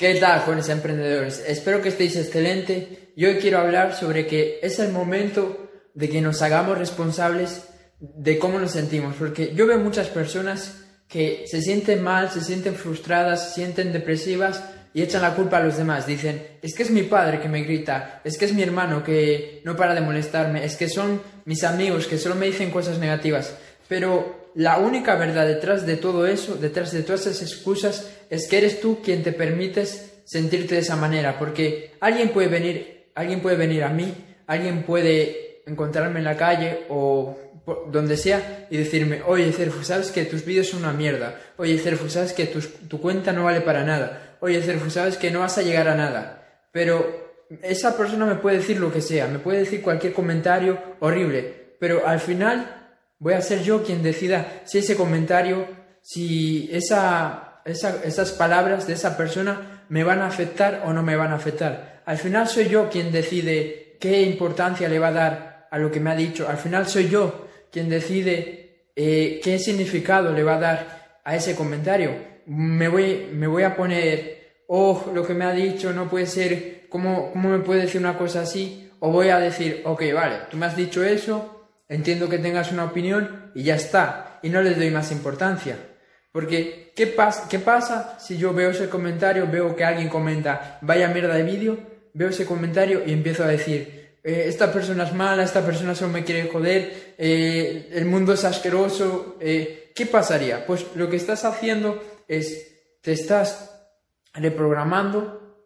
¿Qué tal, jóvenes emprendedores? Espero que estéis excelente. Yo hoy quiero hablar sobre que es el momento de que nos hagamos responsables de cómo nos sentimos, porque yo veo muchas personas que se sienten mal, se sienten frustradas, se sienten depresivas y echan la culpa a los demás. Dicen, es que es mi padre que me grita, es que es mi hermano que no para de molestarme, es que son mis amigos que solo me dicen cosas negativas. Pero la única verdad detrás de todo eso, detrás de todas esas excusas, es que eres tú quien te permites sentirte de esa manera, porque alguien puede venir, alguien puede venir a mí, alguien puede encontrarme en la calle o donde sea y decirme, oye Cerfu, sabes que tus vídeos son una mierda, oye Cerfu, sabes que tu, cuenta no vale para nada, oye Cerfu, sabes que no vas a llegar a nada, pero esa persona me puede decir lo que sea, me puede decir cualquier comentario horrible, pero al final Voy a ser yo quien decida si ese comentario, si esa, esas palabras de esa persona me van a afectar o no me van a afectar. Al final soy yo quien decide qué importancia le va a dar a lo que me ha dicho. Al final soy yo quien decide eh, qué significado le va a dar a ese comentario. Me voy, me voy a poner, oh, lo que me ha dicho no puede ser, ¿cómo, ¿cómo me puede decir una cosa así? O voy a decir, ok, vale, tú me has dicho eso, entiendo que tengas una opinión y ya está, y no le doy más importancia. Porque, ¿qué, ¿qué pasa si yo veo ese comentario, veo que alguien comenta, vaya mierda de vídeo, veo ese comentario y empiezo a decir, eh, esta persona es mala, esta persona solo me quiere joder, eh, el mundo es asqueroso, eh, ¿qué pasaría? Pues lo que estás haciendo es, te estás reprogramando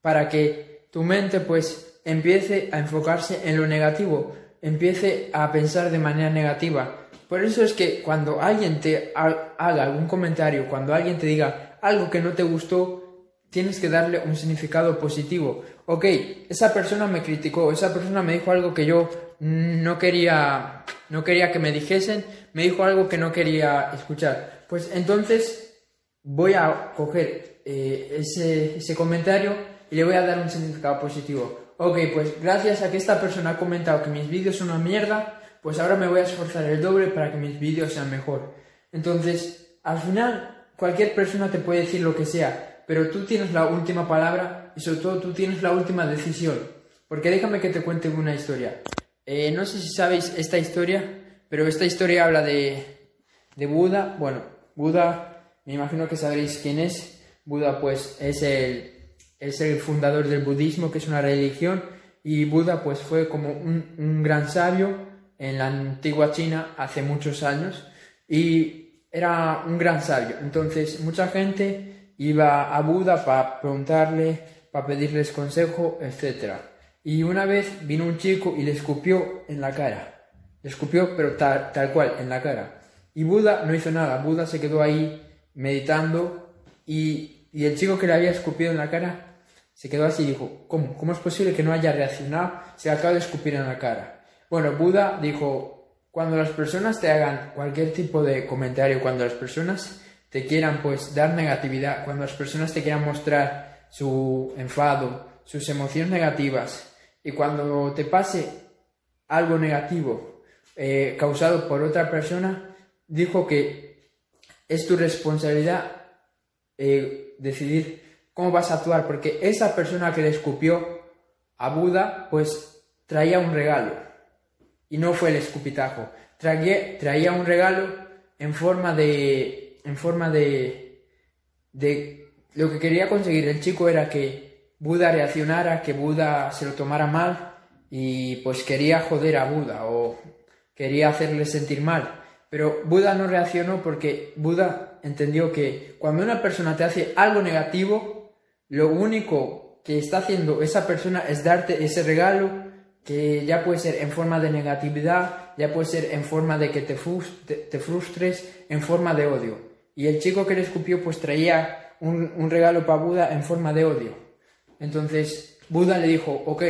para que tu mente pues empiece a enfocarse en lo negativo, empiece a pensar de manera negativa. Por eso es que cuando alguien te haga algún comentario, cuando alguien te diga algo que no te gustó, tienes que darle un significado positivo. Ok, esa persona me criticó, esa persona me dijo algo que yo no quería, no quería que me dijesen, me dijo algo que no quería escuchar. Pues entonces voy a coger eh, ese, ese comentario y le voy a dar un significado positivo ok, pues gracias a que esta persona ha comentado que mis vídeos son una mierda, pues ahora me voy a esforzar el doble para que mis vídeos sean mejor. Entonces, al final, cualquier persona te puede decir lo que sea, pero tú tienes la última palabra y sobre todo tú tienes la última decisión. Porque déjame que te cuente una historia. Eh, no sé si sabéis esta historia, pero esta historia habla de, de Buda. Bueno, Buda, me imagino que sabréis quién es. Buda pues es el es el fundador del budismo, que es una religión, y Buda pues fue como un, gran sabio en la antigua China hace muchos años y era un gran sabio. Entonces mucha gente iba a Buda para preguntarle, para pedirles consejo, etc. Y una vez vino un chico y le escupió en la cara. Le escupió, pero tal, tal cual, en la cara. Y Buda no hizo nada. Buda se quedó ahí meditando y, y el chico que le había escupido en la cara se quedó así y dijo, ¿cómo? ¿Cómo es posible que no haya reaccionado? Se acaba de escupir en la cara. Bueno, Buda dijo, cuando las personas te hagan cualquier tipo de comentario, cuando las personas te quieran pues dar negatividad, cuando las personas te quieran mostrar su enfado, sus emociones negativas, y cuando te pase algo negativo eh, causado por otra persona, dijo que es tu responsabilidad eh, decidir cómo vas a actuar, porque esa persona que le escupió a Buda, pues traía un regalo, y no fue el escupitajo, traía, un regalo en forma de, en forma de, de, lo que quería conseguir el chico era que Buda reaccionara, que Buda se lo tomara mal, y pues quería joder a Buda, o quería hacerle sentir mal. Pero Buda no reaccionó porque Buda entendió que cuando una persona te hace algo negativo, lo único que está haciendo esa persona es darte ese regalo que ya puede ser en forma de negatividad, ya puede ser en forma de que te, frustres, en forma de odio. Y el chico que le escupió pues traía un, regalo para Buda en forma de odio. Entonces Buda le dijo, ok,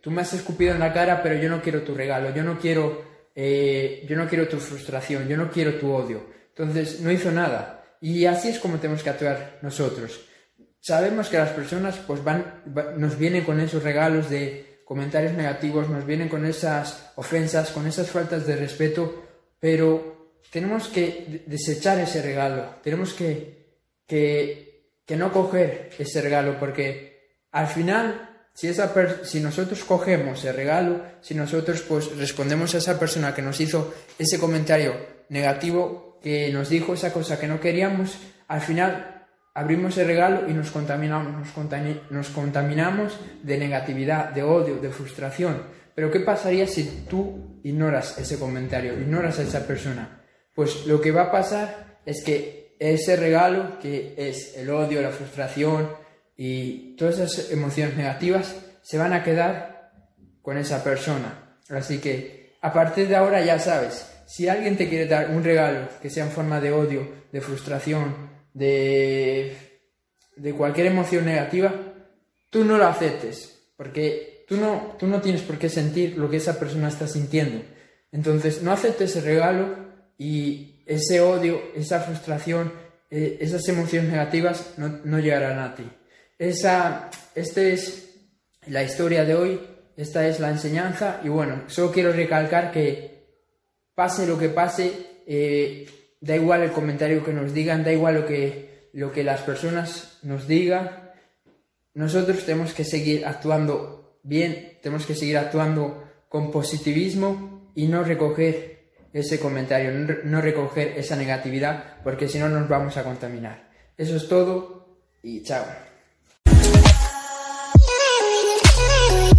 tú me has escupido en la cara, pero yo no quiero tu regalo, yo no quiero, eh, yo no quiero tu frustración, yo no quiero tu odio. Entonces no hizo nada. Y así es como tenemos que actuar nosotros sabemos que las personas pues van, nos vienen con esos regalos de comentarios negativos, nos vienen con esas ofensas, con esas faltas de respeto, pero tenemos que desechar ese regalo, tenemos que, que que no coger ese regalo, porque al final, si, esa si nosotros cogemos el regalo, si nosotros pues respondemos a esa persona que nos hizo ese comentario negativo, que nos dijo esa cosa que no queríamos, al final abrimos el regalo y nos contaminamos, nos, contaminamos de negatividad, de odio, de frustración. Pero ¿qué pasaría si tú ignoras ese comentario, ignoras a esa persona? Pues lo que va a pasar es que ese regalo, que es el odio, la frustración y todas esas emociones negativas, se van a quedar con esa persona. Así que a partir de ahora ya sabes, si alguien te quiere dar un regalo que sea en forma de odio, de frustración, de, de cualquier emoción negativa, tú no lo aceptes, porque tú no, tú no tienes por qué sentir lo que esa persona está sintiendo. Entonces, no aceptes ese regalo y ese odio, esa frustración, eh, esas emociones negativas no, no llegarán a ti. Esa, esta es la historia de hoy, esta es la enseñanza y bueno, solo quiero recalcar que pase lo que pase, eh, da igual el comentario que nos digan, da igual lo que, lo que las personas nos digan, nosotros tenemos que seguir actuando bien, tenemos que seguir actuando con positivismo y no recoger ese comentario, no recoger esa negatividad, porque si no nos vamos a contaminar. Eso es todo y chao.